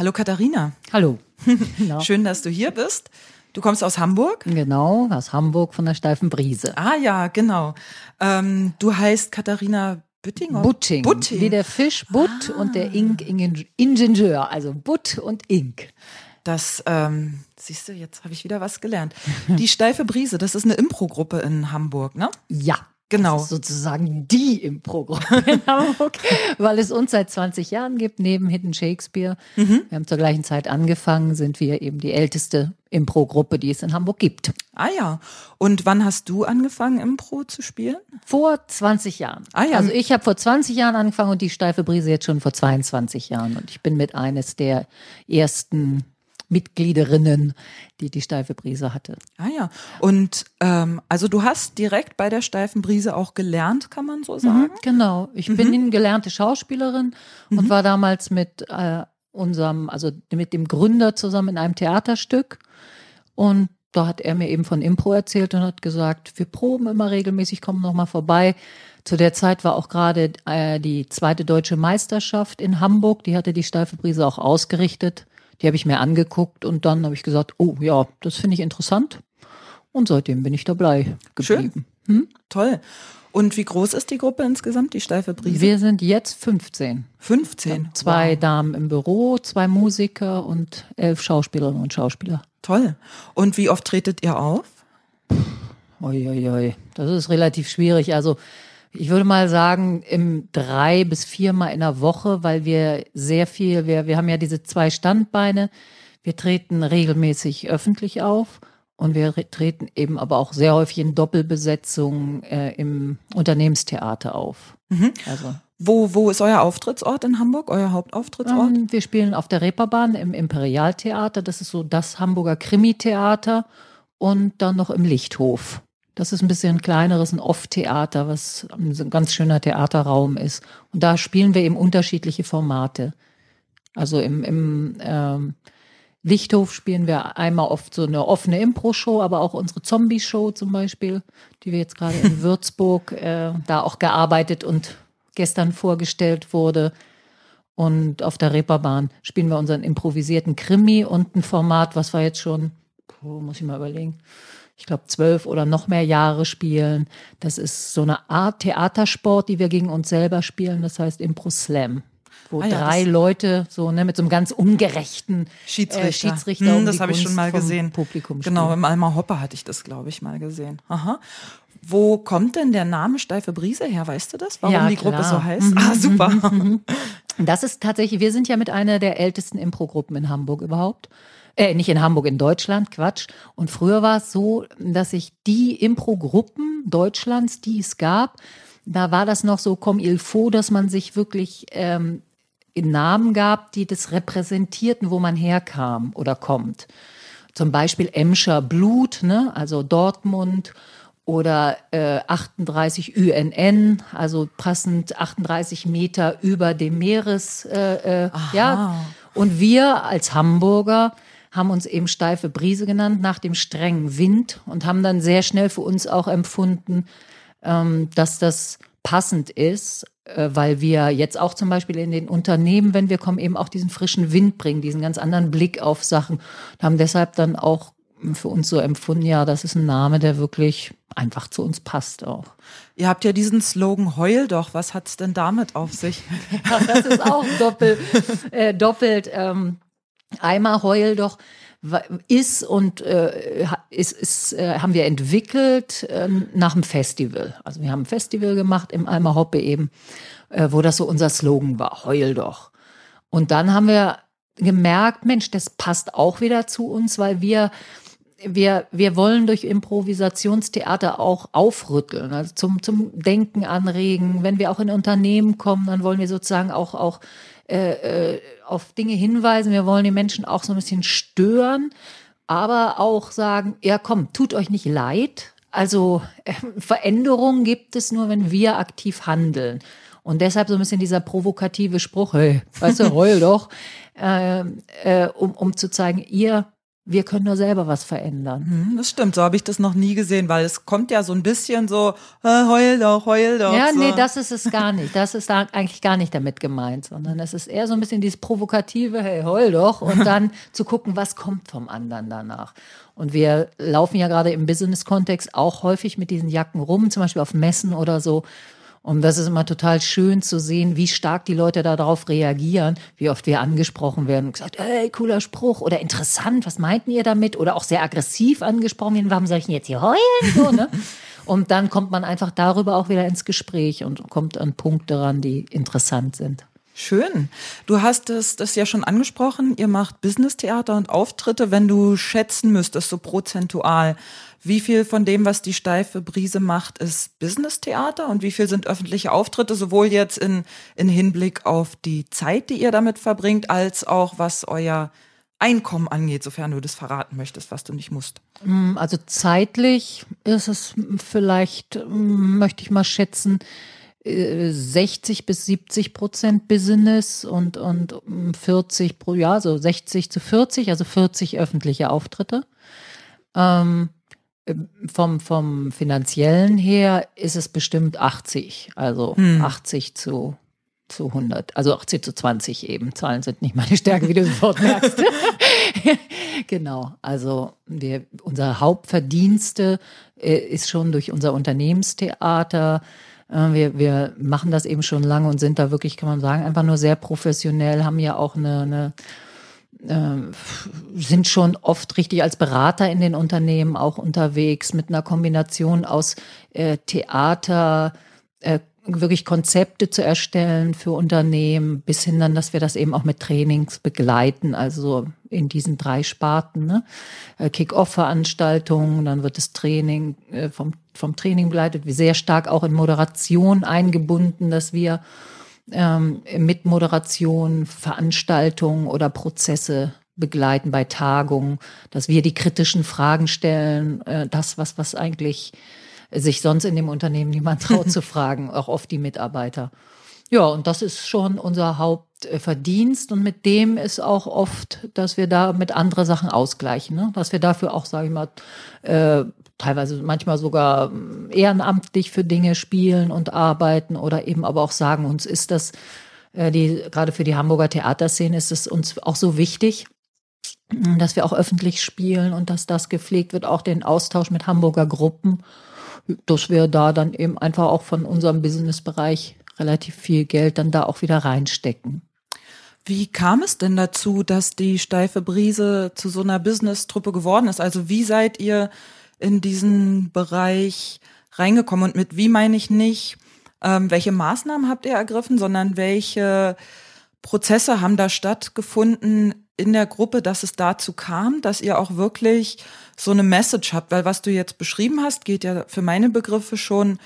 Hallo Katharina. Hallo. Schön, dass du hier bist. Du kommst aus Hamburg? Genau, aus Hamburg von der steifen Brise. Ah ja, genau. Ähm, du heißt Katharina Bütting? Butting. Butting. Wie der Fisch Butt ah. und der Ink Ingenieur. Also Butt und Ink. Das, ähm, siehst du, jetzt habe ich wieder was gelernt. Die steife Brise, das ist eine Impro-Gruppe in Hamburg, ne? Ja. Genau. Sozusagen die im Programm in Hamburg, weil es uns seit 20 Jahren gibt, neben Hidden Shakespeare. Mhm. Wir haben zur gleichen Zeit angefangen, sind wir eben die älteste Impro-Gruppe, die es in Hamburg gibt. Ah ja. Und wann hast du angefangen, Impro zu spielen? Vor 20 Jahren. Ah ja. Also ich habe vor 20 Jahren angefangen und die Steife Brise jetzt schon vor 22 Jahren. Und ich bin mit eines der ersten Mitgliederinnen, die die steife Brise hatte. Ah ja. Und ähm, also du hast direkt bei der steifen Brise auch gelernt, kann man so sagen? Mhm, genau. Ich mhm. bin gelernte Schauspielerin mhm. und war damals mit äh, unserem, also mit dem Gründer zusammen in einem Theaterstück. Und da hat er mir eben von Impro erzählt und hat gesagt, wir proben immer regelmäßig, kommen noch mal vorbei. Zu der Zeit war auch gerade äh, die zweite deutsche Meisterschaft in Hamburg. Die hatte die steife Brise auch ausgerichtet. Die habe ich mir angeguckt und dann habe ich gesagt, oh ja, das finde ich interessant. Und seitdem bin ich dabei geblieben. Schön. Hm? Toll. Und wie groß ist die Gruppe insgesamt, die Steife Brise? Wir sind jetzt 15. 15? Zwei wow. Damen im Büro, zwei Musiker und elf Schauspielerinnen und Schauspieler. Toll. Und wie oft tretet ihr auf? Uiuiui, das ist relativ schwierig. Also ich würde mal sagen, im drei bis viermal in der Woche, weil wir sehr viel, wir, wir haben ja diese zwei Standbeine. Wir treten regelmäßig öffentlich auf und wir treten eben aber auch sehr häufig in Doppelbesetzung äh, im Unternehmenstheater auf. Mhm. Also. Wo, wo ist euer Auftrittsort in Hamburg, euer Hauptauftrittsort? Ähm, wir spielen auf der Reeperbahn im Imperialtheater. Das ist so das Hamburger Krimi-Theater und dann noch im Lichthof. Das ist ein bisschen ein kleineres, ein Off-Theater, was ein ganz schöner Theaterraum ist. Und da spielen wir eben unterschiedliche Formate. Also im, im ähm, Lichthof spielen wir einmal oft so eine offene Impro-Show, aber auch unsere Zombie-Show zum Beispiel, die wir jetzt gerade in Würzburg äh, da auch gearbeitet und gestern vorgestellt wurde. Und auf der Reeperbahn spielen wir unseren improvisierten Krimi und ein Format, was wir jetzt schon, oh, muss ich mal überlegen, ich glaube, zwölf oder noch mehr Jahre spielen. Das ist so eine Art Theatersport, die wir gegen uns selber spielen. Das heißt Impro Slam. Wo ah ja, drei Leute so ne, mit so einem ganz ungerechten Schiedsrichter, äh, Schiedsrichter hm, das habe ich schon mal gesehen. Publikum genau, spielen. im Alma Hopper hatte ich das, glaube ich, mal gesehen. Aha. Wo kommt denn der Name Steife Brise her? Weißt du das? Warum ja, die Gruppe so heißt? Mhm. Ah, super. Mhm. Das ist tatsächlich, wir sind ja mit einer der ältesten Impro-Gruppen in Hamburg überhaupt äh, nicht in Hamburg, in Deutschland, Quatsch. Und früher war es so, dass sich die Impro-Gruppen Deutschlands, die es gab, da war das noch so comme il faut, dass man sich wirklich ähm, in Namen gab, die das repräsentierten, wo man herkam oder kommt. Zum Beispiel Emscher Blut, ne? also Dortmund oder äh, 38 UNN, also passend 38 Meter über dem Meeres. Äh, äh, ja. Und wir als Hamburger haben uns eben steife Brise genannt nach dem strengen Wind und haben dann sehr schnell für uns auch empfunden, ähm, dass das passend ist, äh, weil wir jetzt auch zum Beispiel in den Unternehmen, wenn wir kommen, eben auch diesen frischen Wind bringen, diesen ganz anderen Blick auf Sachen und haben deshalb dann auch für uns so empfunden, ja, das ist ein Name, der wirklich einfach zu uns passt auch. Ihr habt ja diesen Slogan Heul doch, was hat's denn damit auf sich? ja, das ist auch doppelt, äh, doppelt ähm, Einmal heul doch ist und äh, ist, ist, äh, haben wir entwickelt äh, nach dem Festival. Also wir haben ein Festival gemacht im Alma Hoppe eben, äh, wo das so unser Slogan war, heul doch. Und dann haben wir gemerkt, Mensch, das passt auch wieder zu uns, weil wir wir, wir wollen durch Improvisationstheater auch aufrütteln, also zum, zum Denken anregen. Wenn wir auch in Unternehmen kommen, dann wollen wir sozusagen auch, auch äh, äh, auf Dinge hinweisen. Wir wollen die Menschen auch so ein bisschen stören, aber auch sagen, ja komm, tut euch nicht leid. Also äh, Veränderungen gibt es nur, wenn wir aktiv handeln. Und deshalb so ein bisschen dieser provokative Spruch, hey, weißt du, heul doch, äh, äh, um, um zu zeigen, ihr wir können nur selber was verändern. Hm, das stimmt, so habe ich das noch nie gesehen, weil es kommt ja so ein bisschen so, äh, heul doch, heul doch. Ja, so. nee, das ist es gar nicht. Das ist da eigentlich gar nicht damit gemeint, sondern es ist eher so ein bisschen dieses provokative, hey, heul doch, und dann zu gucken, was kommt vom anderen danach. Und wir laufen ja gerade im Business-Kontext auch häufig mit diesen Jacken rum, zum Beispiel auf Messen oder so. Und das ist immer total schön zu sehen, wie stark die Leute darauf reagieren, wie oft wir angesprochen werden und gesagt, hey, cooler Spruch oder interessant, was meinten ihr damit? Oder auch sehr aggressiv angesprochen werden, warum soll ich denn jetzt hier heulen? So, ne? Und dann kommt man einfach darüber auch wieder ins Gespräch und kommt an Punkte ran, die interessant sind. Schön. Du hast es das ja schon angesprochen. Ihr macht Business-Theater und Auftritte. Wenn du schätzen müsstest, so prozentual, wie viel von dem, was die steife Brise macht, ist Business-Theater und wie viel sind öffentliche Auftritte, sowohl jetzt in, in Hinblick auf die Zeit, die ihr damit verbringt, als auch was euer Einkommen angeht, sofern du das verraten möchtest, was du nicht musst? Mm, also zeitlich ist es vielleicht, mm, möchte ich mal schätzen, 60 äh, bis 70 Prozent Business und, und 40 pro Jahr, so 60 zu 40, also 40 öffentliche Auftritte. Ähm, vom, vom finanziellen her ist es bestimmt 80, also hm. 80 zu, zu 100, also 80 zu 20 eben. Zahlen sind nicht meine Stärke, wie du sofort merkst. genau, also wir, unser Hauptverdienste äh, ist schon durch unser Unternehmenstheater. Äh, wir, wir machen das eben schon lange und sind da wirklich, kann man sagen, einfach nur sehr professionell, haben ja auch eine, eine sind schon oft richtig als Berater in den Unternehmen auch unterwegs mit einer Kombination aus äh, Theater, äh, wirklich Konzepte zu erstellen für Unternehmen, bis hin dann, dass wir das eben auch mit Trainings begleiten, also in diesen drei Sparten. Ne? Äh, Kick-Off-Veranstaltungen, dann wird das Training äh, vom, vom Training begleitet, sehr stark auch in Moderation eingebunden, dass wir ähm, mit Moderation Veranstaltungen oder Prozesse begleiten bei Tagungen, dass wir die kritischen Fragen stellen, äh, das, was, was eigentlich sich sonst in dem Unternehmen niemand traut zu fragen, auch oft die Mitarbeiter. Ja, und das ist schon unser Hauptverdienst und mit dem ist auch oft, dass wir da mit andere Sachen ausgleichen, ne? dass wir dafür auch, sage ich mal, äh, teilweise manchmal sogar ähm, ehrenamtlich für Dinge spielen und arbeiten oder eben aber auch sagen, uns ist das, äh, die, gerade für die Hamburger Theaterszene ist es uns auch so wichtig, dass wir auch öffentlich spielen und dass das gepflegt wird, auch den Austausch mit Hamburger Gruppen, dass wir da dann eben einfach auch von unserem Businessbereich relativ viel Geld dann da auch wieder reinstecken. Wie kam es denn dazu, dass die steife Brise zu so einer Business-Truppe geworden ist? Also wie seid ihr in diesen Bereich reingekommen? Und mit wie meine ich nicht, ähm, welche Maßnahmen habt ihr ergriffen, sondern welche Prozesse haben da stattgefunden in der Gruppe, dass es dazu kam, dass ihr auch wirklich so eine Message habt? Weil was du jetzt beschrieben hast, geht ja für meine Begriffe schon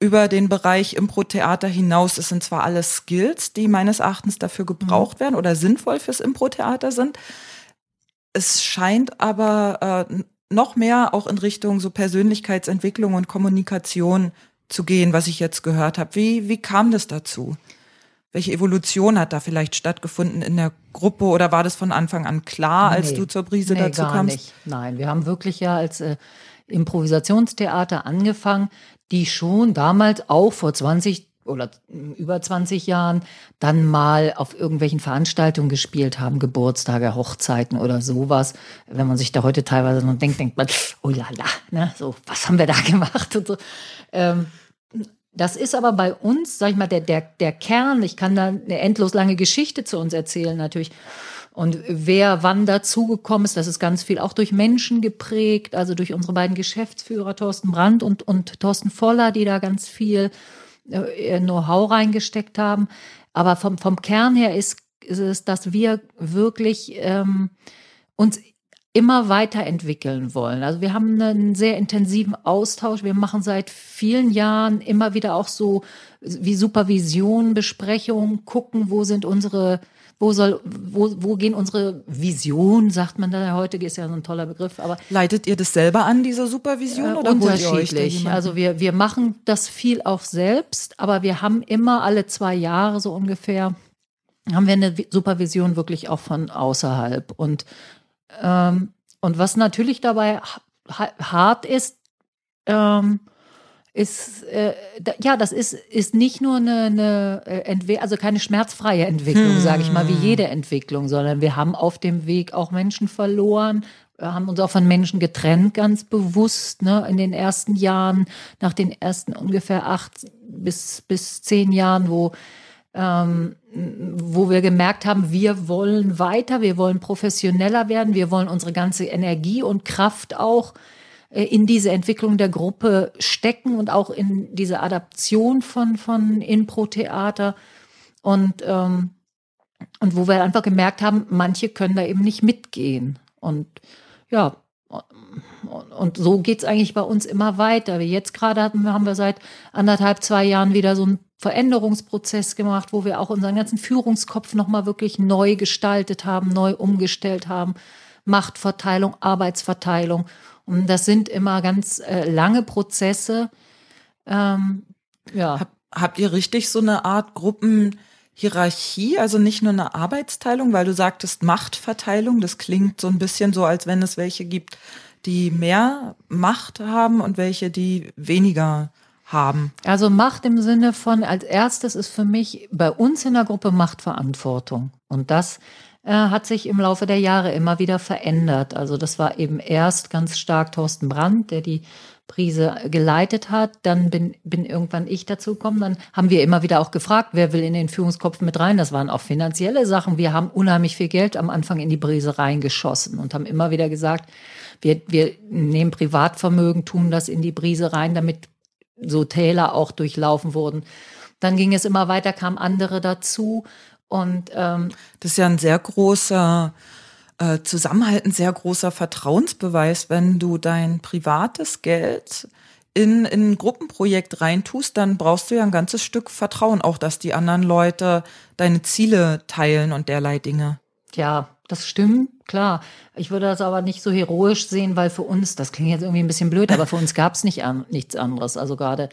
über den Bereich Impro-Theater hinaus. Es sind zwar alles Skills, die meines Erachtens dafür gebraucht mhm. werden oder sinnvoll fürs Impro-Theater sind. Es scheint aber äh, noch mehr auch in Richtung so Persönlichkeitsentwicklung und Kommunikation zu gehen, was ich jetzt gehört habe. Wie, wie kam das dazu? Welche Evolution hat da vielleicht stattgefunden in der Gruppe oder war das von Anfang an klar, als nee, du zur Brise nee, dazu gar kamst? Nicht. Nein, wir haben wirklich ja als äh, Improvisationstheater angefangen, die schon damals auch vor 20 oder über 20 Jahren dann mal auf irgendwelchen Veranstaltungen gespielt haben, Geburtstage, Hochzeiten oder sowas. Wenn man sich da heute teilweise noch denkt, denkt man, oh la la, ne, so, was haben wir da gemacht und so. Ähm, das ist aber bei uns, sag ich mal, der, der, der Kern. Ich kann da eine endlos lange Geschichte zu uns erzählen, natürlich. Und wer wann dazugekommen ist, das ist ganz viel auch durch Menschen geprägt, also durch unsere beiden Geschäftsführer, Thorsten Brandt und, und Thorsten Voller, die da ganz viel Know-how reingesteckt haben. Aber vom, vom Kern her ist, ist es, dass wir wirklich ähm, uns immer weiterentwickeln wollen. Also wir haben einen sehr intensiven Austausch. Wir machen seit vielen Jahren immer wieder auch so wie Supervision, Besprechungen, gucken, wo sind unsere wo soll, wo, wo gehen unsere Visionen, sagt man da heute, ist ja so ein toller Begriff, aber. Leitet ihr das selber an, diese Supervision, äh, oder unterschiedlich? Also wir, wir machen das viel auch selbst, aber wir haben immer alle zwei Jahre so ungefähr, haben wir eine Supervision wirklich auch von außerhalb. Und ähm, und was natürlich dabei hart ist, ähm, ist, äh, da, ja, das ist, ist nicht nur eine, eine äh, Entwicklung, also keine schmerzfreie Entwicklung, hm. sage ich mal, wie jede Entwicklung, sondern wir haben auf dem Weg auch Menschen verloren, haben uns auch von Menschen getrennt, ganz bewusst, ne, in den ersten Jahren, nach den ersten ungefähr acht bis, bis zehn Jahren, wo, ähm, wo wir gemerkt haben, wir wollen weiter, wir wollen professioneller werden, wir wollen unsere ganze Energie und Kraft auch in diese Entwicklung der Gruppe stecken und auch in diese Adaption von, von Impro-Theater. Und, ähm, und wo wir einfach gemerkt haben, manche können da eben nicht mitgehen. Und ja, und so geht's eigentlich bei uns immer weiter. Jetzt gerade hatten, haben wir seit anderthalb, zwei Jahren wieder so einen Veränderungsprozess gemacht, wo wir auch unseren ganzen Führungskopf nochmal wirklich neu gestaltet haben, neu umgestellt haben. Machtverteilung, Arbeitsverteilung. Und das sind immer ganz äh, lange Prozesse. Ähm, ja. Hab, habt ihr richtig so eine Art Gruppenhierarchie, also nicht nur eine Arbeitsteilung, weil du sagtest Machtverteilung, das klingt so ein bisschen so, als wenn es welche gibt, die mehr Macht haben und welche, die weniger haben. Also Macht im Sinne von, als erstes ist für mich bei uns in der Gruppe Machtverantwortung. Und das äh, hat sich im Laufe der Jahre immer wieder verändert. Also das war eben erst ganz stark Thorsten Brandt, der die Prise geleitet hat. Dann bin, bin irgendwann ich dazu gekommen. Dann haben wir immer wieder auch gefragt, wer will in den Führungskopf mit rein. Das waren auch finanzielle Sachen. Wir haben unheimlich viel Geld am Anfang in die Brise reingeschossen und haben immer wieder gesagt, wir, wir nehmen Privatvermögen, tun das in die Brise rein, damit so Täler auch durchlaufen wurden. Dann ging es immer weiter, kamen andere dazu und ähm, das ist ja ein sehr großer äh, Zusammenhalt, ein sehr großer Vertrauensbeweis, wenn du dein privates Geld in, in ein Gruppenprojekt reintust, dann brauchst du ja ein ganzes Stück Vertrauen, auch dass die anderen Leute deine Ziele teilen und derlei Dinge. Ja, das stimmt, klar. Ich würde das aber nicht so heroisch sehen, weil für uns, das klingt jetzt irgendwie ein bisschen blöd, aber für uns gab es nicht an, nichts anderes. Also gerade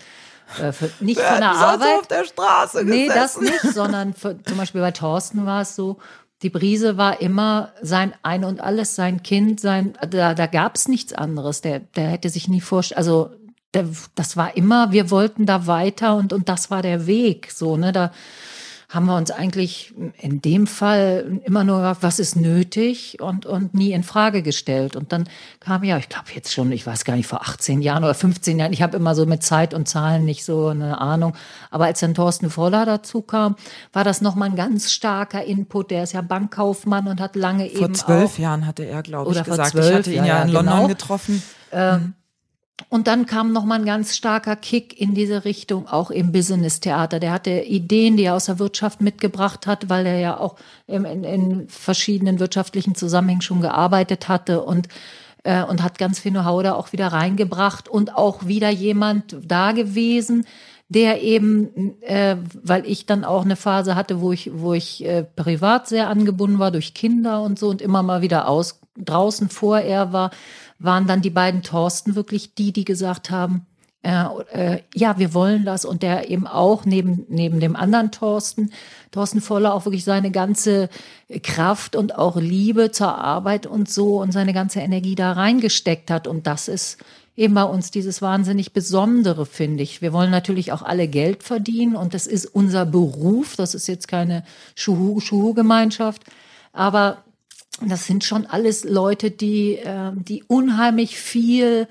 äh, für, nicht von der Arbeit. auf der Straße Nee, das nicht, sondern für, zum Beispiel bei Thorsten war es so, die Brise war immer sein Ein und Alles, sein Kind, sein, da, da gab es nichts anderes. Der, der hätte sich nie vorstellen, also das war immer, wir wollten da weiter und, und das war der Weg. So, ne, da haben wir uns eigentlich in dem Fall immer nur gefragt, was ist nötig und, und nie in Frage gestellt. Und dann kam ja, ich glaube jetzt schon, ich weiß gar nicht, vor 18 Jahren oder 15 Jahren, ich habe immer so mit Zeit und Zahlen nicht so eine Ahnung. Aber als dann Thorsten Voller dazu kam, war das nochmal ein ganz starker Input. Der ist ja Bankkaufmann und hat lange vor eben. Vor zwölf Jahren hatte er, glaube ich, gesagt. Ich hatte ihn ja, ja in London genau. getroffen. Ähm, mhm. Und dann kam noch mal ein ganz starker Kick in diese Richtung, auch im Business-Theater. Der hatte Ideen, die er aus der Wirtschaft mitgebracht hat, weil er ja auch in, in verschiedenen wirtschaftlichen Zusammenhängen schon gearbeitet hatte und äh, und hat ganz viel Know-how da auch wieder reingebracht und auch wieder jemand da gewesen, der eben, äh, weil ich dann auch eine Phase hatte, wo ich, wo ich äh, privat sehr angebunden war durch Kinder und so und immer mal wieder aus draußen vor er war, waren dann die beiden Thorsten wirklich die, die gesagt haben, äh, äh, ja, wir wollen das und der eben auch neben, neben dem anderen Thorsten, Thorsten Voller auch wirklich seine ganze Kraft und auch Liebe zur Arbeit und so und seine ganze Energie da reingesteckt hat. Und das ist eben bei uns dieses wahnsinnig Besondere, finde ich. Wir wollen natürlich auch alle Geld verdienen und das ist unser Beruf, das ist jetzt keine Schuhu-Gemeinschaft, aber das sind schon alles Leute, die, äh, die unheimlich viel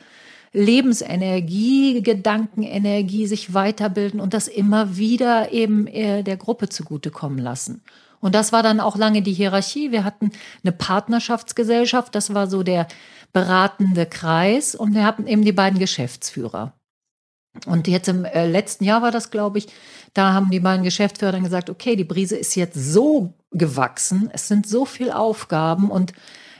Lebensenergie, Gedankenenergie sich weiterbilden und das immer wieder eben äh, der Gruppe zugutekommen lassen. Und das war dann auch lange die Hierarchie. Wir hatten eine Partnerschaftsgesellschaft, das war so der beratende Kreis und wir hatten eben die beiden Geschäftsführer. Und jetzt im äh, letzten Jahr war das, glaube ich, da haben die beiden Geschäftsführer dann gesagt, okay, die Brise ist jetzt so gewachsen, es sind so viele Aufgaben und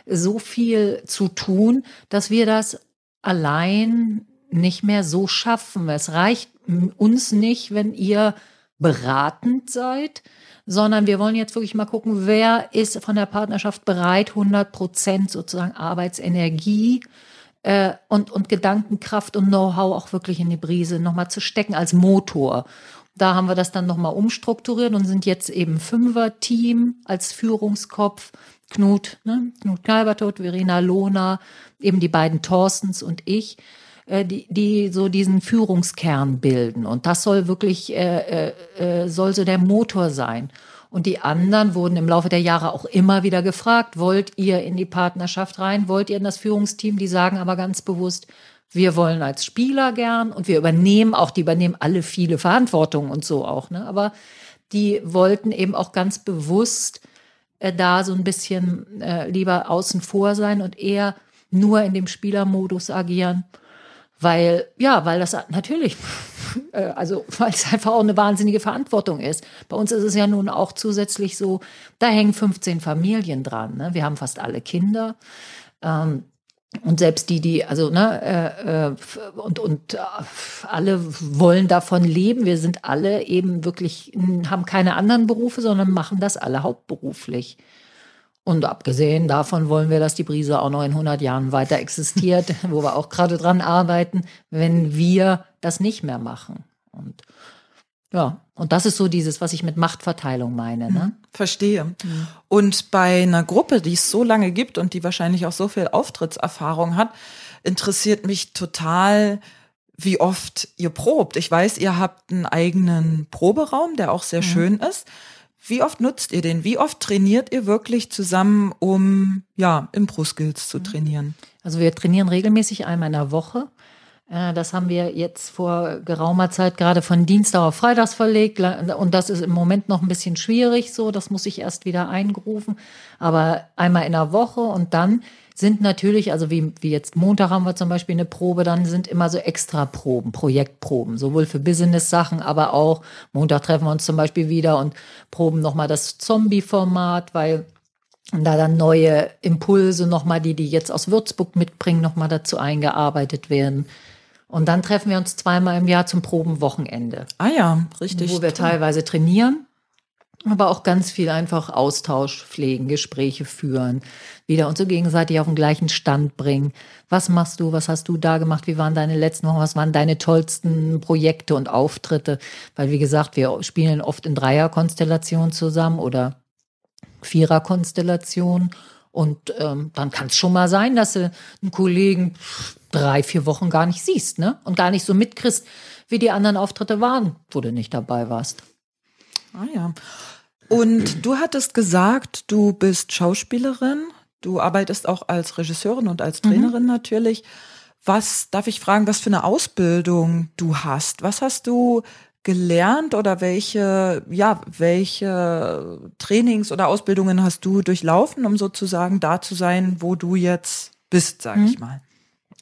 so viel zu tun, dass wir das allein nicht mehr so schaffen. Es reicht uns nicht, wenn ihr beratend seid, sondern wir wollen jetzt wirklich mal gucken, wer ist von der Partnerschaft bereit, 100 Prozent sozusagen Arbeitsenergie äh, und, und Gedankenkraft und Know-how auch wirklich in die Brise nochmal zu stecken als Motor. Da haben wir das dann nochmal umstrukturiert und sind jetzt eben Fünfer-Team als Führungskopf. Knut, ne? Knut Kalbertot, Verena Lohner, eben die beiden Thorstens und ich, äh, die, die so diesen Führungskern bilden. Und das soll wirklich, äh, äh, äh, soll so der Motor sein. Und die anderen wurden im Laufe der Jahre auch immer wieder gefragt, wollt ihr in die Partnerschaft rein, wollt ihr in das Führungsteam? Die sagen aber ganz bewusst, wir wollen als Spieler gern und wir übernehmen auch, die übernehmen alle viele Verantwortung und so auch. Ne? Aber die wollten eben auch ganz bewusst äh, da so ein bisschen äh, lieber außen vor sein und eher nur in dem Spielermodus agieren, weil ja, weil das natürlich, äh, also weil es einfach auch eine wahnsinnige Verantwortung ist. Bei uns ist es ja nun auch zusätzlich so, da hängen 15 Familien dran. Ne? Wir haben fast alle Kinder. Ähm, und selbst die, die, also, ne, äh, äh, und, und äh, alle wollen davon leben. Wir sind alle eben wirklich, haben keine anderen Berufe, sondern machen das alle hauptberuflich. Und abgesehen davon wollen wir, dass die Brise auch noch in 100 Jahren weiter existiert, wo wir auch gerade dran arbeiten, wenn wir das nicht mehr machen. Und ja, und das ist so dieses, was ich mit Machtverteilung meine. Ne? Mhm, verstehe. Mhm. Und bei einer Gruppe, die es so lange gibt und die wahrscheinlich auch so viel Auftrittserfahrung hat, interessiert mich total, wie oft ihr probt. Ich weiß, ihr habt einen eigenen Proberaum, der auch sehr mhm. schön ist. Wie oft nutzt ihr den? Wie oft trainiert ihr wirklich zusammen, um ja, Impro-Skills zu mhm. trainieren? Also wir trainieren regelmäßig einmal in der Woche. Äh, das haben wir jetzt vor geraumer Zeit gerade von Dienstag auf Freitags verlegt. Und das ist im Moment noch ein bisschen schwierig so. Das muss ich erst wieder eingrufen. Aber einmal in der Woche und dann sind natürlich, also wie, wie jetzt Montag haben wir zum Beispiel eine Probe, dann sind immer so extra Proben, Projektproben, sowohl für Business-Sachen, aber auch Montag treffen wir uns zum Beispiel wieder und proben nochmal das Zombie-Format, weil da dann neue Impulse nochmal, die die jetzt aus Würzburg mitbringen, nochmal dazu eingearbeitet werden. Und dann treffen wir uns zweimal im Jahr zum Probenwochenende. Ah ja, richtig. Wo wir teilweise trainieren, aber auch ganz viel einfach Austausch pflegen, Gespräche führen, wieder uns so gegenseitig auf den gleichen Stand bringen. Was machst du? Was hast du da gemacht? Wie waren deine letzten Wochen? Was waren deine tollsten Projekte und Auftritte? Weil, wie gesagt, wir spielen oft in Dreierkonstellationen zusammen oder Viererkonstellationen. Und ähm, dann kann es schon mal sein, dass du einen Kollegen drei, vier Wochen gar nicht siehst, ne? Und gar nicht so mitkriegst, wie die anderen Auftritte waren, wo du nicht dabei warst. Ah ja. Und du hattest gesagt, du bist Schauspielerin, du arbeitest auch als Regisseurin und als Trainerin mhm. natürlich. Was darf ich fragen, was für eine Ausbildung du hast? Was hast du gelernt oder welche, ja, welche Trainings oder Ausbildungen hast du durchlaufen, um sozusagen da zu sein, wo du jetzt bist, sag mhm. ich mal?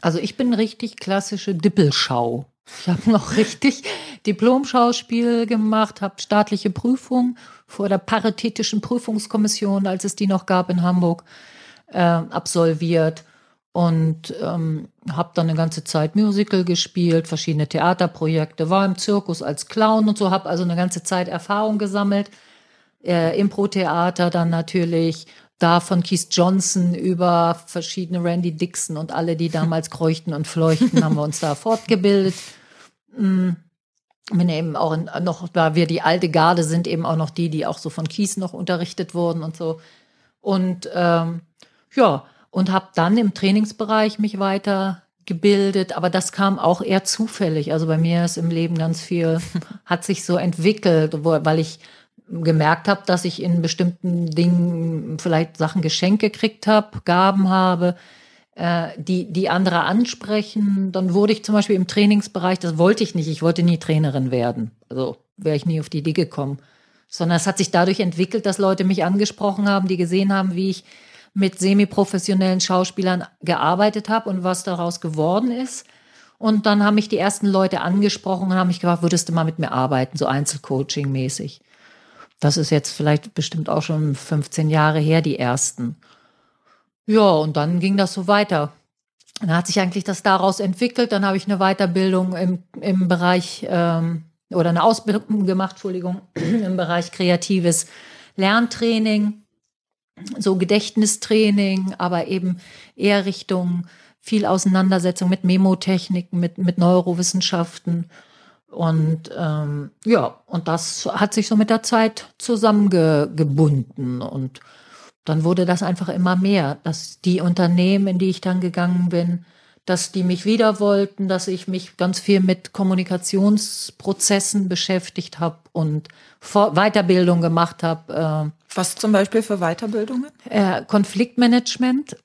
Also ich bin richtig klassische Dippelschau. Ich habe noch richtig Diplom-Schauspiel gemacht, habe staatliche Prüfung vor der Paritätischen Prüfungskommission, als es die noch gab in Hamburg, äh, absolviert und ähm, habe dann eine ganze Zeit Musical gespielt, verschiedene Theaterprojekte, war im Zirkus als Clown und so, habe also eine ganze Zeit Erfahrung gesammelt. Äh, Impro-Theater dann natürlich, da von Keith Johnson über verschiedene Randy Dixon und alle, die damals kreuchten und fleuchten, haben wir uns da fortgebildet. Mhm. Bin eben auch noch, da wir die alte Garde sind, eben auch noch die, die auch so von Kies noch unterrichtet wurden und so. Und ähm, ja, und habe dann im Trainingsbereich mich weiter gebildet, aber das kam auch eher zufällig. Also bei mir ist im Leben ganz viel, hat sich so entwickelt, weil ich gemerkt habe, dass ich in bestimmten Dingen vielleicht Sachen geschenkt gekriegt habe, Gaben habe, äh, die, die andere ansprechen. Dann wurde ich zum Beispiel im Trainingsbereich, das wollte ich nicht, ich wollte nie Trainerin werden. Also wäre ich nie auf die Idee gekommen. Sondern es hat sich dadurch entwickelt, dass Leute mich angesprochen haben, die gesehen haben, wie ich mit semi-professionellen Schauspielern gearbeitet habe und was daraus geworden ist. Und dann haben mich die ersten Leute angesprochen und haben mich gefragt, würdest du mal mit mir arbeiten, so Einzelcoaching-mäßig. Das ist jetzt vielleicht bestimmt auch schon 15 Jahre her, die ersten. Ja, und dann ging das so weiter. Dann hat sich eigentlich das daraus entwickelt. Dann habe ich eine Weiterbildung im, im Bereich ähm, oder eine Ausbildung gemacht, Entschuldigung, im Bereich kreatives Lerntraining so Gedächtnistraining, aber eben eher Richtung viel Auseinandersetzung mit Memotechniken, mit, mit Neurowissenschaften. Und ähm, ja, und das hat sich so mit der Zeit zusammengebunden. Und dann wurde das einfach immer mehr, dass die Unternehmen, in die ich dann gegangen bin, dass die mich wieder wollten, dass ich mich ganz viel mit Kommunikationsprozessen beschäftigt habe und Vor Weiterbildung gemacht habe. Äh, Was zum Beispiel für Weiterbildungen? Äh, Konfliktmanagement,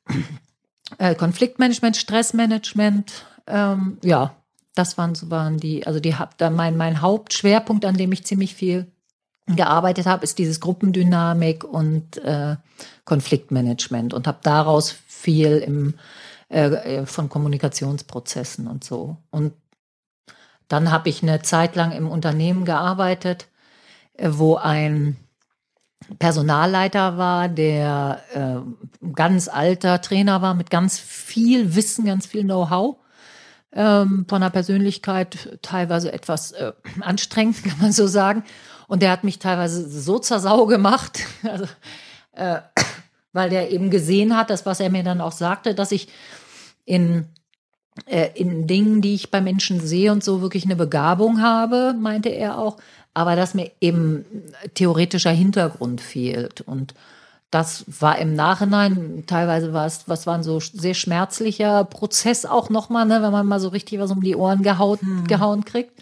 äh, Konfliktmanagement, Stressmanagement, ähm, ja, das waren, so waren die, also die mein, mein Hauptschwerpunkt, an dem ich ziemlich viel gearbeitet habe, ist dieses Gruppendynamik und äh, Konfliktmanagement und habe daraus viel im, äh, äh, von Kommunikationsprozessen und so. Und dann habe ich eine Zeit lang im Unternehmen gearbeitet, äh, wo ein Personalleiter war, der äh, ganz alter Trainer war mit ganz viel Wissen, ganz viel Know-how ähm, von der Persönlichkeit teilweise etwas äh, anstrengend, kann man so sagen. Und der hat mich teilweise so zur Sau gemacht, also, äh, weil der eben gesehen hat, das, was er mir dann auch sagte, dass ich in, äh, in Dingen, die ich bei Menschen sehe und so wirklich eine Begabung habe, meinte er auch, aber dass mir eben theoretischer Hintergrund fehlt. Und das war im Nachhinein, teilweise war es, was war ein so sehr schmerzlicher Prozess auch nochmal, ne, wenn man mal so richtig was um die Ohren gehauen, hm. gehauen kriegt.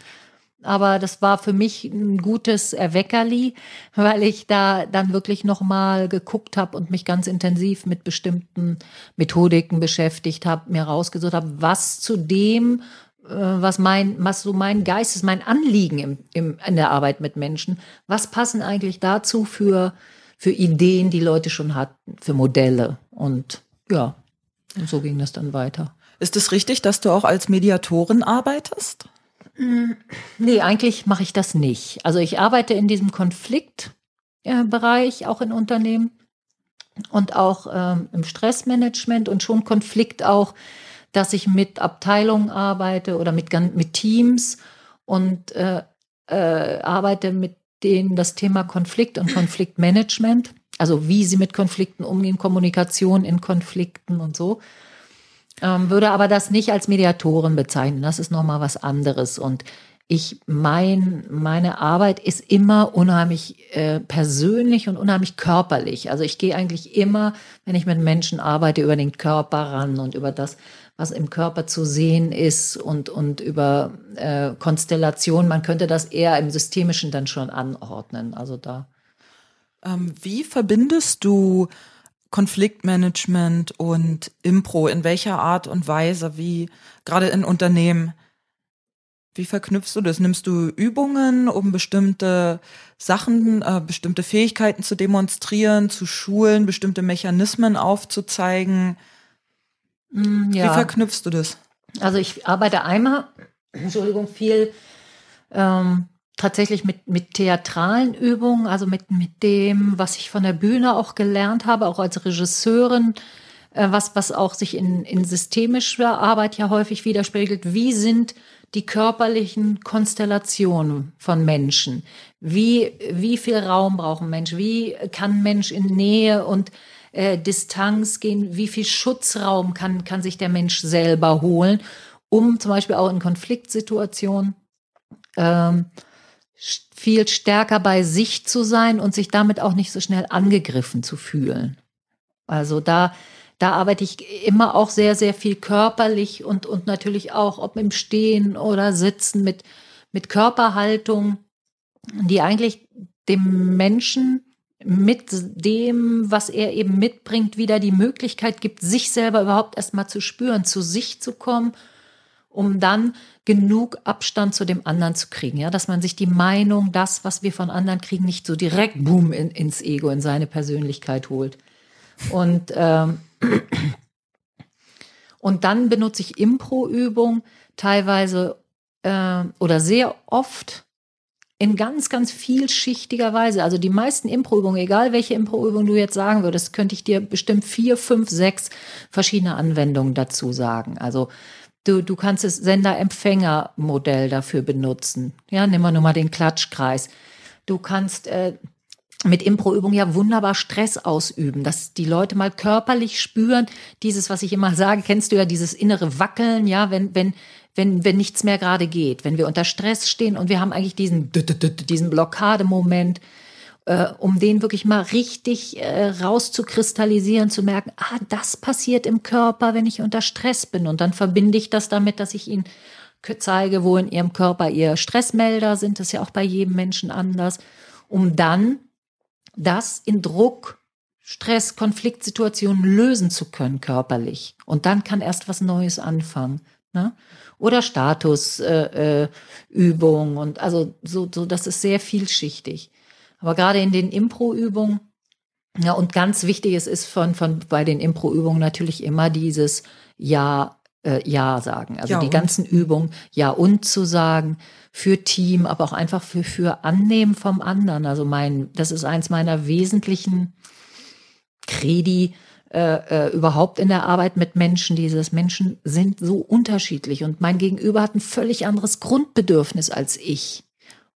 Aber das war für mich ein gutes Erweckerli, weil ich da dann wirklich nochmal geguckt habe und mich ganz intensiv mit bestimmten Methodiken beschäftigt habe, mir rausgesucht habe, was zu dem, äh, was mein, was so mein Geist ist, mein Anliegen im, im, in der Arbeit mit Menschen, was passen eigentlich dazu für für Ideen, die Leute schon hatten, für Modelle. Und ja, und so ging das dann weiter. Ist es richtig, dass du auch als Mediatorin arbeitest? Mm, nee, eigentlich mache ich das nicht. Also ich arbeite in diesem Konfliktbereich, auch in Unternehmen und auch ähm, im Stressmanagement und schon Konflikt auch, dass ich mit Abteilungen arbeite oder mit, mit Teams und äh, äh, arbeite mit denen das Thema Konflikt und Konfliktmanagement, also wie sie mit Konflikten umgehen, Kommunikation in Konflikten und so, ähm, würde aber das nicht als Mediatoren bezeichnen. Das ist nochmal was anderes. Und ich mein, meine Arbeit ist immer unheimlich äh, persönlich und unheimlich körperlich. Also ich gehe eigentlich immer, wenn ich mit Menschen arbeite, über den Körper ran und über das, was im Körper zu sehen ist und, und über äh, Konstellation. Man könnte das eher im Systemischen dann schon anordnen. Also da. Ähm, wie verbindest du Konfliktmanagement und Impro? In welcher Art und Weise? Wie gerade in Unternehmen? Wie verknüpfst du das? Nimmst du Übungen, um bestimmte Sachen, äh, bestimmte Fähigkeiten zu demonstrieren, zu schulen, bestimmte Mechanismen aufzuzeigen? Mm, ja. Wie verknüpfst du das? Also ich arbeite einmal, Entschuldigung, viel ähm, tatsächlich mit, mit theatralen Übungen, also mit, mit dem, was ich von der Bühne auch gelernt habe, auch als Regisseurin, äh, was, was auch sich in, in systemischer Arbeit ja häufig widerspiegelt. Wie sind die körperlichen Konstellationen von Menschen? Wie, wie viel Raum brauchen Mensch? Wie kann Mensch in Nähe und äh, Distanz gehen, wie viel Schutzraum kann, kann sich der Mensch selber holen, um zum Beispiel auch in Konfliktsituationen ähm, viel stärker bei sich zu sein und sich damit auch nicht so schnell angegriffen zu fühlen. Also da, da arbeite ich immer auch sehr, sehr viel körperlich und, und natürlich auch, ob im Stehen oder Sitzen mit, mit Körperhaltung, die eigentlich dem Menschen mit dem, was er eben mitbringt, wieder die Möglichkeit gibt, sich selber überhaupt erstmal zu spüren, zu sich zu kommen, um dann genug Abstand zu dem anderen zu kriegen. Ja, dass man sich die Meinung, das, was wir von anderen kriegen, nicht so direkt boom in, ins Ego, in seine Persönlichkeit holt. Und, ähm, und dann benutze ich Impro-Übung teilweise äh, oder sehr oft in ganz, ganz vielschichtiger Weise. Also die meisten Impro-Übungen, egal welche Impro-Übung du jetzt sagen würdest, könnte ich dir bestimmt vier, fünf, sechs verschiedene Anwendungen dazu sagen. Also du, du kannst das Sender-Empfänger-Modell dafür benutzen. Ja, nimm mal nur mal den Klatschkreis. Du kannst äh, mit Impro-Übung ja wunderbar Stress ausüben, dass die Leute mal körperlich spüren, dieses, was ich immer sage, kennst du ja, dieses innere Wackeln, ja, wenn, wenn wenn, wenn nichts mehr gerade geht, wenn wir unter Stress stehen und wir haben eigentlich diesen, diesen Blockademoment, äh, um den wirklich mal richtig äh, rauszukristallisieren, zu merken, ah, das passiert im Körper, wenn ich unter Stress bin. Und dann verbinde ich das damit, dass ich ihnen zeige, wo in ihrem Körper ihr Stressmelder sind. Das ist ja auch bei jedem Menschen anders. Um dann das in Druck, Stress, Konfliktsituationen lösen zu können körperlich. Und dann kann erst was Neues anfangen. Ne? Oder Statusübung äh, äh, und also so, so, das ist sehr vielschichtig. Aber gerade in den Impro-Übungen, ja, und ganz wichtig es ist von, von bei den Impro-Übungen natürlich immer dieses Ja, äh, Ja sagen. Also ja, die ganzen Übungen Ja und zu sagen für Team, aber auch einfach für, für Annehmen vom anderen. Also mein, das ist eins meiner wesentlichen Kredi äh, äh, überhaupt in der Arbeit mit Menschen. Dieses Menschen sind so unterschiedlich und mein Gegenüber hat ein völlig anderes Grundbedürfnis als ich.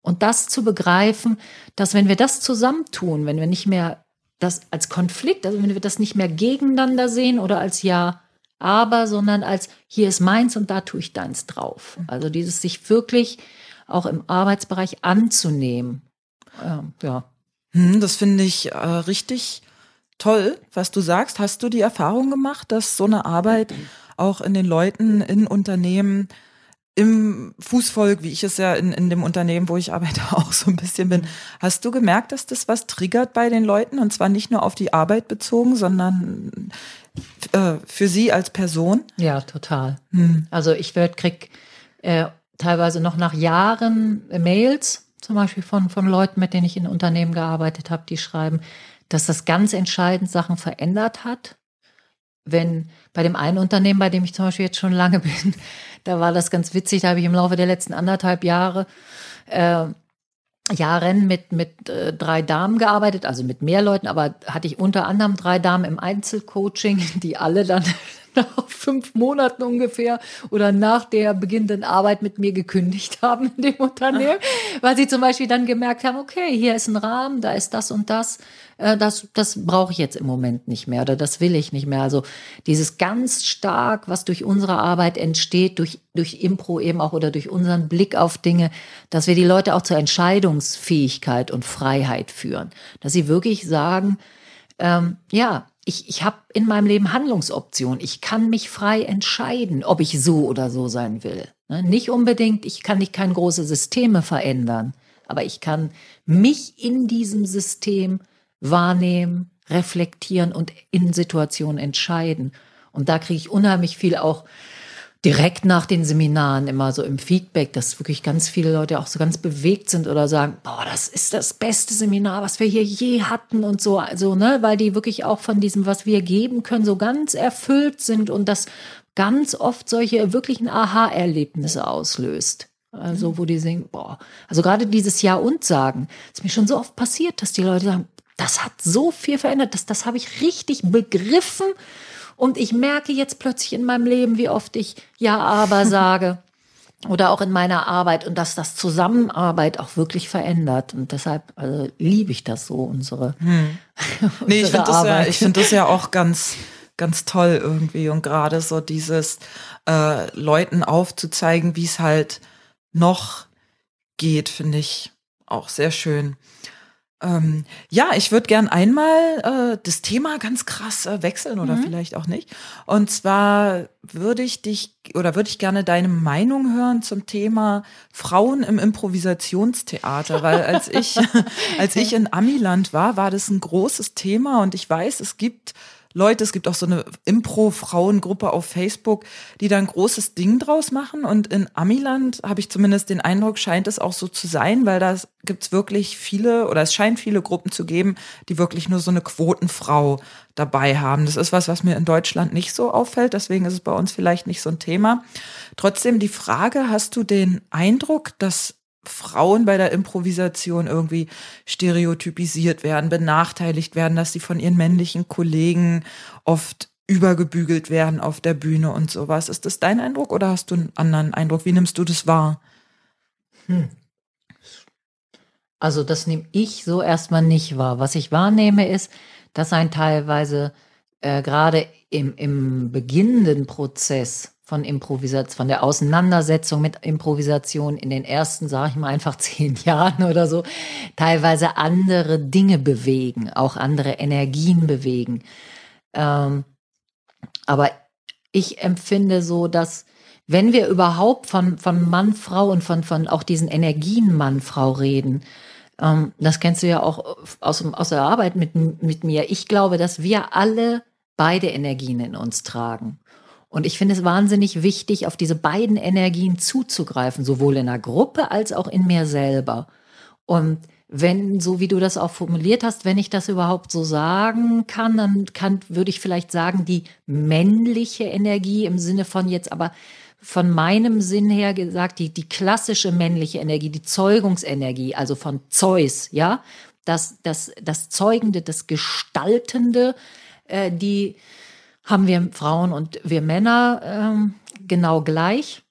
Und das zu begreifen, dass wenn wir das zusammentun, wenn wir nicht mehr das als Konflikt, also wenn wir das nicht mehr gegeneinander sehen oder als ja, aber, sondern als hier ist meins und da tue ich deins drauf. Also dieses sich wirklich auch im Arbeitsbereich anzunehmen. Ähm, ja. Hm, das finde ich äh, richtig toll, was du sagst. Hast du die Erfahrung gemacht, dass so eine Arbeit auch in den Leuten, in Unternehmen, im Fußvolk, wie ich es ja in, in dem Unternehmen, wo ich arbeite, auch so ein bisschen bin. Hast du gemerkt, dass das was triggert bei den Leuten und zwar nicht nur auf die Arbeit bezogen, sondern äh, für sie als Person? Ja, total. Hm. Also ich werd, krieg äh, teilweise noch nach Jahren Mails, zum Beispiel von, von Leuten, mit denen ich in Unternehmen gearbeitet habe, die schreiben, dass das ganz entscheidend Sachen verändert hat. Wenn bei dem einen Unternehmen, bei dem ich zum Beispiel jetzt schon lange bin, da war das ganz witzig, da habe ich im Laufe der letzten anderthalb Jahre äh, Jahren mit, mit äh, drei Damen gearbeitet, also mit mehr Leuten, aber hatte ich unter anderem drei Damen im Einzelcoaching, die alle dann nach fünf Monaten ungefähr oder nach der beginnenden Arbeit mit mir gekündigt haben in dem Unternehmen, weil sie zum Beispiel dann gemerkt haben, okay, hier ist ein Rahmen, da ist das und das, äh, das, das brauche ich jetzt im Moment nicht mehr oder das will ich nicht mehr. Also dieses ganz stark, was durch unsere Arbeit entsteht, durch, durch Impro eben auch oder durch unseren Blick auf Dinge, dass wir die Leute auch zur Entscheidungsfähigkeit und Freiheit führen, dass sie wirklich sagen, ähm, ja, ich, ich habe in meinem Leben Handlungsoptionen. Ich kann mich frei entscheiden, ob ich so oder so sein will. Ne? Nicht unbedingt, ich kann nicht keine große Systeme verändern, aber ich kann mich in diesem System wahrnehmen, reflektieren und in Situationen entscheiden. Und da kriege ich unheimlich viel auch direkt nach den Seminaren immer so im Feedback, dass wirklich ganz viele Leute auch so ganz bewegt sind oder sagen, boah, das ist das beste Seminar, was wir hier je hatten und so, also, ne, weil die wirklich auch von diesem, was wir geben können, so ganz erfüllt sind und das ganz oft solche wirklichen Aha-Erlebnisse auslöst. Also, wo die singen, boah, also gerade dieses Ja und sagen, ist mir schon so oft passiert, dass die Leute sagen, das hat so viel verändert, das, das habe ich richtig begriffen und ich merke jetzt plötzlich in meinem Leben, wie oft ich Ja, aber sage. Oder auch in meiner Arbeit und dass das Zusammenarbeit auch wirklich verändert. Und deshalb also, liebe ich das so, unsere. Hm. nee, ich finde das, ja, ich find das ja auch ganz, ganz toll irgendwie. Und gerade so dieses äh, Leuten aufzuzeigen, wie es halt noch geht, finde ich auch sehr schön. Ähm, ja, ich würde gern einmal äh, das Thema ganz krass äh, wechseln oder mhm. vielleicht auch nicht. Und zwar würde ich dich oder würde ich gerne deine Meinung hören zum Thema Frauen im Improvisationstheater, weil als ich als ich in Amiland war, war das ein großes Thema und ich weiß, es gibt Leute, es gibt auch so eine Impro-Frauengruppe auf Facebook, die da ein großes Ding draus machen. Und in Amiland habe ich zumindest den Eindruck, scheint es auch so zu sein, weil da gibt's wirklich viele oder es scheint viele Gruppen zu geben, die wirklich nur so eine Quotenfrau dabei haben. Das ist was, was mir in Deutschland nicht so auffällt. Deswegen ist es bei uns vielleicht nicht so ein Thema. Trotzdem die Frage, hast du den Eindruck, dass Frauen bei der Improvisation irgendwie stereotypisiert werden, benachteiligt werden, dass sie von ihren männlichen Kollegen oft übergebügelt werden auf der Bühne und sowas. Ist das dein Eindruck oder hast du einen anderen Eindruck? Wie nimmst du das wahr? Hm. Also das nehme ich so erstmal nicht wahr. Was ich wahrnehme ist, dass ein teilweise äh, gerade im, im beginnenden Prozess von Improvisation, von der Auseinandersetzung mit Improvisation in den ersten, sage ich mal einfach zehn Jahren oder so, teilweise andere Dinge bewegen, auch andere Energien bewegen. Ähm, aber ich empfinde so, dass wenn wir überhaupt von, von Mann, Frau und von, von auch diesen Energien Mann, Frau reden, ähm, das kennst du ja auch aus, aus der Arbeit mit, mit mir. Ich glaube, dass wir alle beide Energien in uns tragen. Und ich finde es wahnsinnig wichtig, auf diese beiden Energien zuzugreifen, sowohl in der Gruppe als auch in mir selber. Und wenn, so wie du das auch formuliert hast, wenn ich das überhaupt so sagen kann, dann kann, würde ich vielleicht sagen, die männliche Energie im Sinne von jetzt aber von meinem Sinn her gesagt, die, die klassische männliche Energie, die Zeugungsenergie, also von Zeus, ja, das, das, das Zeugende, das Gestaltende, äh, die haben wir Frauen und wir Männer äh, genau gleich.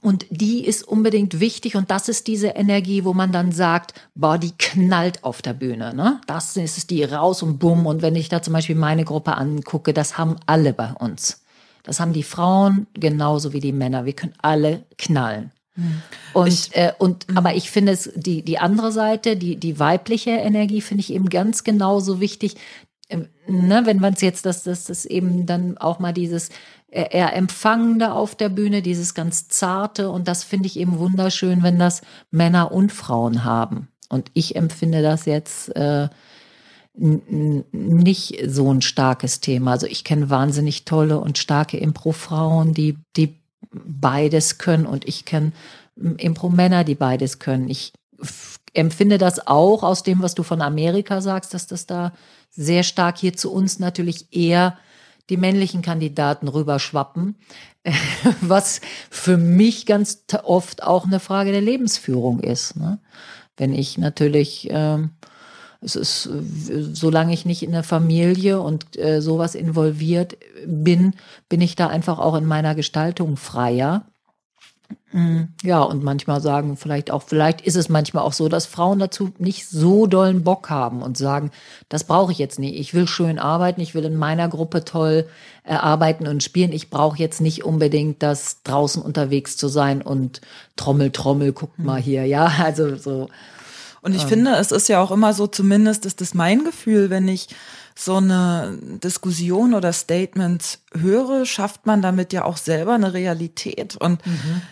Und die ist unbedingt wichtig und das ist diese Energie, wo man dann sagt, boah, die knallt auf der Bühne. Ne? Das ist die raus und bumm. Und wenn ich da zum Beispiel meine Gruppe angucke, das haben alle bei uns. Das haben die Frauen genauso wie die Männer. Wir können alle knallen. Hm. Und, ich, äh, und hm. aber ich finde es, die, die andere Seite, die, die weibliche Energie, finde ich eben ganz genauso wichtig. Ähm, ne, wenn man es jetzt, dass das, das eben dann auch mal dieses äh, eher Empfangende auf der Bühne, dieses ganz Zarte. Und das finde ich eben wunderschön, wenn das Männer und Frauen haben. Und ich empfinde das jetzt äh, nicht so ein starkes Thema. Also ich kenne wahnsinnig tolle und starke Impro-Frauen, die, die beides können und ich kenne Impro-Männer, die beides können. Ich empfinde das auch aus dem, was du von Amerika sagst, dass das da sehr stark hier zu uns natürlich eher die männlichen Kandidaten rüberschwappen, was für mich ganz oft auch eine Frage der Lebensführung ist. Ne? Wenn ich natürlich ähm, es ist, solange ich nicht in der Familie und äh, sowas involviert bin, bin ich da einfach auch in meiner Gestaltung freier. Mm, ja, und manchmal sagen vielleicht auch, vielleicht ist es manchmal auch so, dass Frauen dazu nicht so dollen Bock haben und sagen, das brauche ich jetzt nicht. Ich will schön arbeiten, ich will in meiner Gruppe toll äh, arbeiten und spielen. Ich brauche jetzt nicht unbedingt das draußen unterwegs zu sein und Trommel, Trommel, guckt mal hier, ja, also so. Und ich ähm. finde, es ist ja auch immer so, zumindest ist das mein Gefühl, wenn ich so eine Diskussion oder Statements höre, schafft man damit ja auch selber eine Realität. Und mhm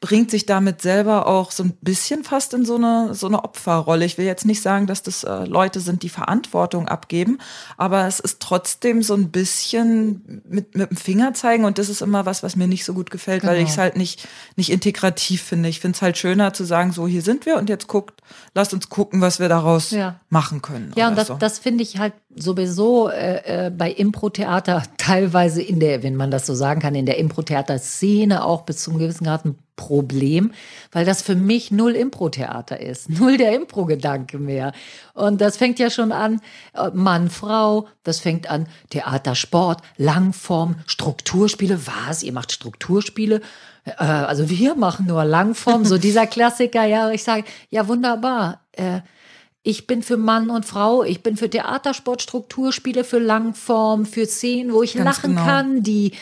bringt sich damit selber auch so ein bisschen fast in so eine, so eine Opferrolle. Ich will jetzt nicht sagen, dass das äh, Leute sind, die Verantwortung abgeben, aber es ist trotzdem so ein bisschen mit, mit dem Finger zeigen und das ist immer was, was mir nicht so gut gefällt, genau. weil ich es halt nicht, nicht integrativ finde. Ich finde es halt schöner zu sagen, so hier sind wir und jetzt guckt, lasst uns gucken, was wir daraus ja. machen können. Ja, und das, so. das finde ich halt sowieso äh, äh, bei Impro-Theater teilweise in der, wenn man das so sagen kann, in der Impro-Theater-Szene auch bis zum gewissen Grad ein Problem, weil das für mich null Impro-Theater ist, null der Impro-Gedanke mehr. Und das fängt ja schon an, äh, Mann, Frau, das fängt an Theater, Sport, Langform, Strukturspiele. Was? Ihr macht Strukturspiele? Äh, also wir machen nur Langform, so dieser Klassiker. Ja, ich sage, ja wunderbar. Äh, ich bin für Mann und Frau, ich bin für Theatersport, Strukturspiele, für Langform, für Szenen, wo ich Ganz lachen genau. kann, die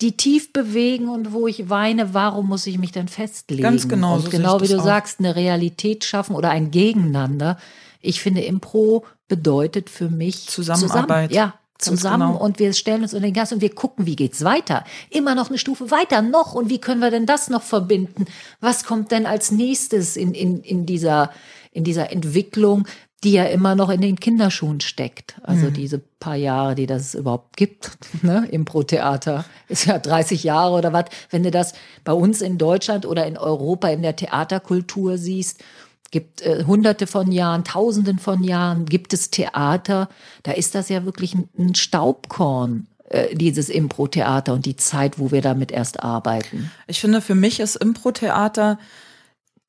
die tief bewegen und wo ich weine, warum muss ich mich denn festlegen? Ganz genau. Und so genau wie du auch. sagst, eine Realität schaffen oder ein Gegeneinander. Ich finde, Impro bedeutet für mich Zusammenarbeit. Zusammen, ja, zusammen genau. und wir stellen uns in den Gast und wir gucken, wie geht's weiter. Immer noch eine Stufe weiter, noch und wie können wir denn das noch verbinden? Was kommt denn als nächstes in, in, in dieser in dieser Entwicklung, die ja immer noch in den Kinderschuhen steckt. Also mhm. diese paar Jahre, die das überhaupt gibt, ne, Impro-Theater, ist ja 30 Jahre oder was. Wenn du das bei uns in Deutschland oder in Europa in der Theaterkultur siehst, gibt äh, hunderte von Jahren, tausenden von Jahren, gibt es Theater, da ist das ja wirklich ein, ein Staubkorn äh, dieses Impro-Theater und die Zeit, wo wir damit erst arbeiten. Ich finde, für mich ist Impro-Theater,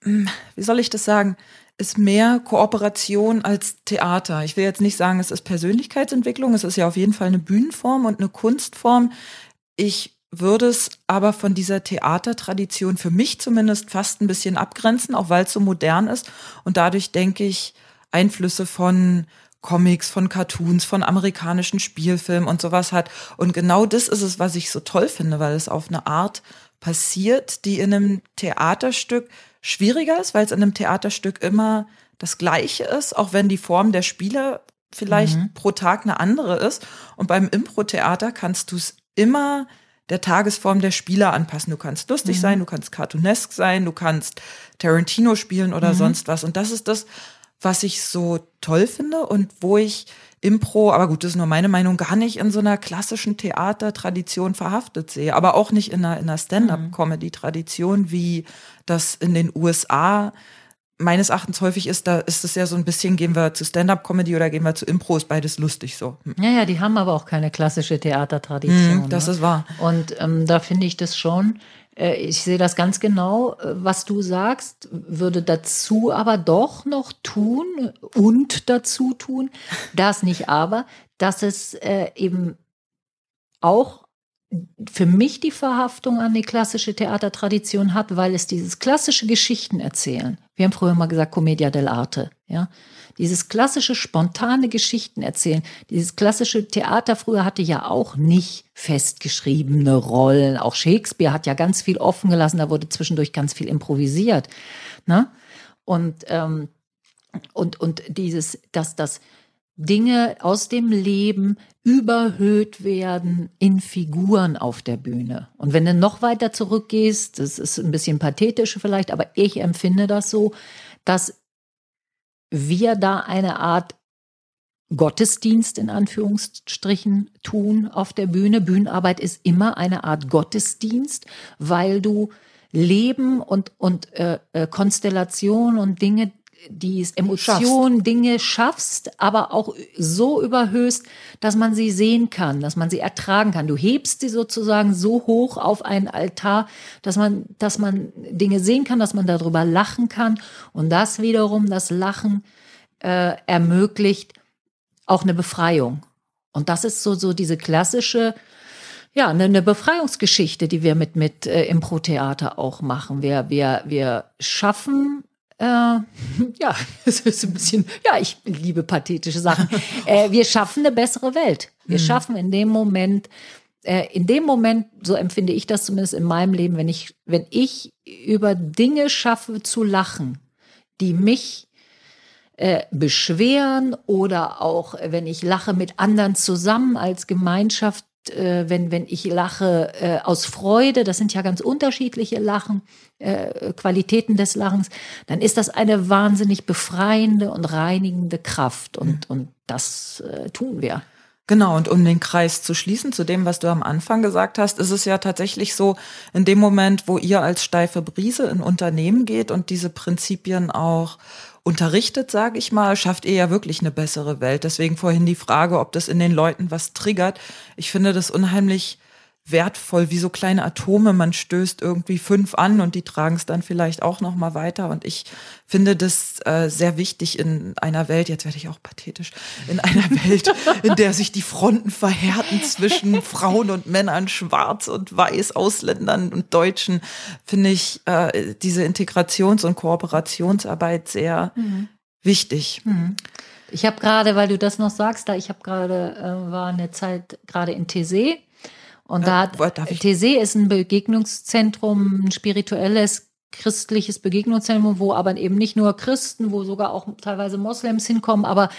hm, wie soll ich das sagen, ist mehr Kooperation als Theater. Ich will jetzt nicht sagen, es ist Persönlichkeitsentwicklung, es ist ja auf jeden Fall eine Bühnenform und eine Kunstform. Ich würde es aber von dieser Theatertradition für mich zumindest fast ein bisschen abgrenzen, auch weil es so modern ist. Und dadurch denke ich, Einflüsse von Comics, von Cartoons, von amerikanischen Spielfilmen und sowas hat. Und genau das ist es, was ich so toll finde, weil es auf eine Art passiert, die in einem Theaterstück schwieriger ist, weil es in einem Theaterstück immer das Gleiche ist, auch wenn die Form der Spieler vielleicht mhm. pro Tag eine andere ist. Und beim Impro-Theater kannst du es immer der Tagesform der Spieler anpassen. Du kannst lustig mhm. sein, du kannst cartoonesk sein, du kannst Tarantino spielen oder mhm. sonst was. Und das ist das, was ich so toll finde und wo ich Impro, aber gut, das ist nur meine Meinung, gar nicht in so einer klassischen Theatertradition verhaftet sehe, aber auch nicht in einer, in einer Stand-up-Comedy-Tradition, wie das in den USA meines Erachtens häufig ist, da ist es ja so ein bisschen, gehen wir zu Stand-up-Comedy oder gehen wir zu Impro, ist beides lustig so. Hm. Ja, ja, die haben aber auch keine klassische Theatertradition. Hm, das ne? ist wahr. Und ähm, da finde ich das schon, ich sehe das ganz genau, äh, was du sagst, würde dazu aber doch noch tun und dazu tun, das nicht aber, dass es äh, eben auch für mich die Verhaftung an die klassische Theatertradition hat, weil es dieses klassische Geschichten erzählen. Wir haben früher mal gesagt Commedia dell'arte, ja. Dieses klassische spontane Geschichten erzählen, dieses klassische Theater früher hatte ja auch nicht festgeschriebene Rollen. Auch Shakespeare hat ja ganz viel offen gelassen, da wurde zwischendurch ganz viel improvisiert, ne? Und ähm, und und dieses, dass das Dinge aus dem Leben überhöht werden in Figuren auf der Bühne. Und wenn du noch weiter zurückgehst, das ist ein bisschen pathetisch vielleicht, aber ich empfinde das so, dass wir da eine Art Gottesdienst in Anführungsstrichen tun auf der Bühne. Bühnenarbeit ist immer eine Art Gottesdienst, weil du Leben und, und äh, äh Konstellation und Dinge die Emotionen, schaffst. Dinge schaffst, aber auch so überhöhst, dass man sie sehen kann, dass man sie ertragen kann. Du hebst sie sozusagen so hoch auf einen Altar, dass man, dass man Dinge sehen kann, dass man darüber lachen kann. Und das wiederum, das Lachen äh, ermöglicht auch eine Befreiung. Und das ist so, so diese klassische, ja, eine, eine Befreiungsgeschichte, die wir mit, mit äh, Impro-Theater auch machen. Wir, wir, wir schaffen äh, ja, es ist ein bisschen, ja, ich liebe pathetische Sachen. Äh, wir schaffen eine bessere Welt. Wir mhm. schaffen in dem Moment, äh, in dem Moment, so empfinde ich das zumindest in meinem Leben, wenn ich, wenn ich über Dinge schaffe zu lachen, die mich äh, beschweren oder auch, wenn ich lache mit anderen zusammen als Gemeinschaft, äh, wenn, wenn ich lache äh, aus Freude, das sind ja ganz unterschiedliche Lachen, äh, Qualitäten des Lachens, dann ist das eine wahnsinnig befreiende und reinigende Kraft. Und, mhm. und das äh, tun wir. Genau, und um den Kreis zu schließen zu dem, was du am Anfang gesagt hast, ist es ja tatsächlich so, in dem Moment, wo ihr als steife Brise in Unternehmen geht und diese Prinzipien auch unterrichtet, sage ich mal, schafft ihr ja wirklich eine bessere Welt. Deswegen vorhin die Frage, ob das in den Leuten was triggert. Ich finde das unheimlich wertvoll, wie so kleine Atome. Man stößt irgendwie fünf an und die tragen es dann vielleicht auch noch mal weiter. Und ich finde das äh, sehr wichtig in einer Welt. Jetzt werde ich auch pathetisch. In einer Welt, in der sich die Fronten verhärten zwischen Frauen und Männern, Schwarz und Weiß, Ausländern und Deutschen, finde ich äh, diese Integrations- und Kooperationsarbeit sehr mhm. wichtig. Mhm. Ich habe gerade, weil du das noch sagst, da ich habe gerade äh, war eine Zeit gerade in Tese und da hat TC ist ein Begegnungszentrum, ein spirituelles christliches Begegnungszentrum, wo aber eben nicht nur Christen, wo sogar auch teilweise Moslems hinkommen, aber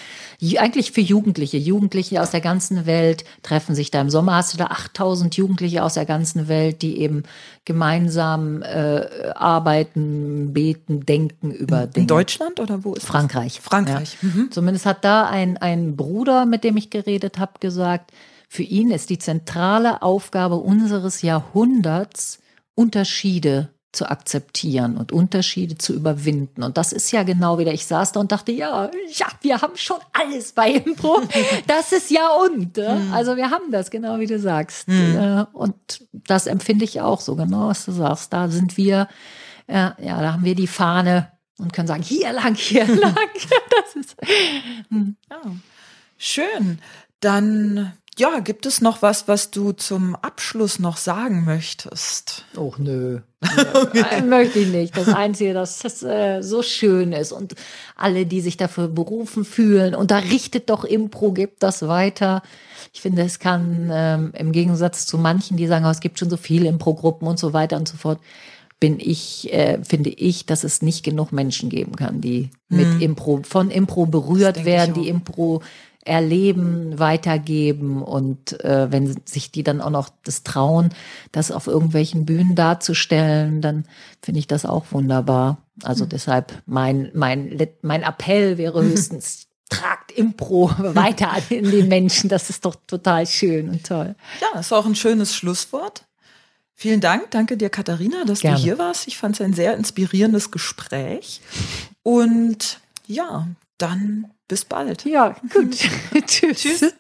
eigentlich für Jugendliche. Jugendliche aus der ganzen Welt treffen sich da. Im Sommer hast du da 8000 Jugendliche aus der ganzen Welt, die eben gemeinsam äh, arbeiten, beten, denken über Dinge. In Deutschland oder wo ist Frankreich. Das? Frankreich. Ja. Mhm. Zumindest hat da ein, ein Bruder, mit dem ich geredet habe, gesagt, für ihn ist die zentrale Aufgabe unseres Jahrhunderts, Unterschiede zu akzeptieren und Unterschiede zu überwinden. Und das ist ja genau wieder, ich saß da und dachte, ja, ja, wir haben schon alles bei Impro. Das ist ja und. Mhm. Also wir haben das, genau wie du sagst. Mhm. Und das empfinde ich auch so, genau was du sagst. Da sind wir, ja, da haben wir die Fahne und können sagen, hier lang, hier lang. Das ist, hm. ja. Schön. Dann ja, gibt es noch was, was du zum Abschluss noch sagen möchtest? Och nö. okay. Möchte ich nicht. Das Einzige, dass das äh, so schön ist und alle, die sich dafür berufen fühlen, unterrichtet doch Impro, gibt das weiter. Ich finde, es kann ähm, im Gegensatz zu manchen, die sagen, oh, es gibt schon so viele Impro-Gruppen und so weiter und so fort, bin ich, äh, finde ich, dass es nicht genug Menschen geben kann, die hm. mit Impro, von Impro berührt werden, die Impro erleben, weitergeben und äh, wenn sich die dann auch noch das trauen, das auf irgendwelchen Bühnen darzustellen, dann finde ich das auch wunderbar. Also mhm. deshalb mein mein mein Appell wäre höchstens tragt Impro weiter in den Menschen. Das ist doch total schön und toll. Ja, ist auch ein schönes Schlusswort. Vielen Dank, danke dir, Katharina, dass Gerne. du hier warst. Ich fand es ein sehr inspirierendes Gespräch. Und ja, dann bis bald. Ja, gut. Tschüss. Tschüss.